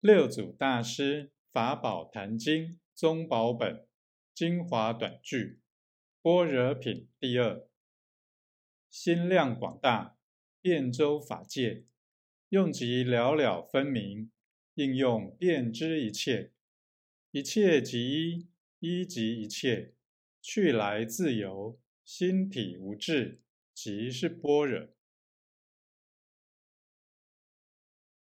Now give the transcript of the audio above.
六祖大师法宝坛经宗宝本精华短句般若品第二，心量广大，遍周法界，用即了了分明，应用遍知一切，一切即一，一即一切，去来自由，心体无滞，即是般若。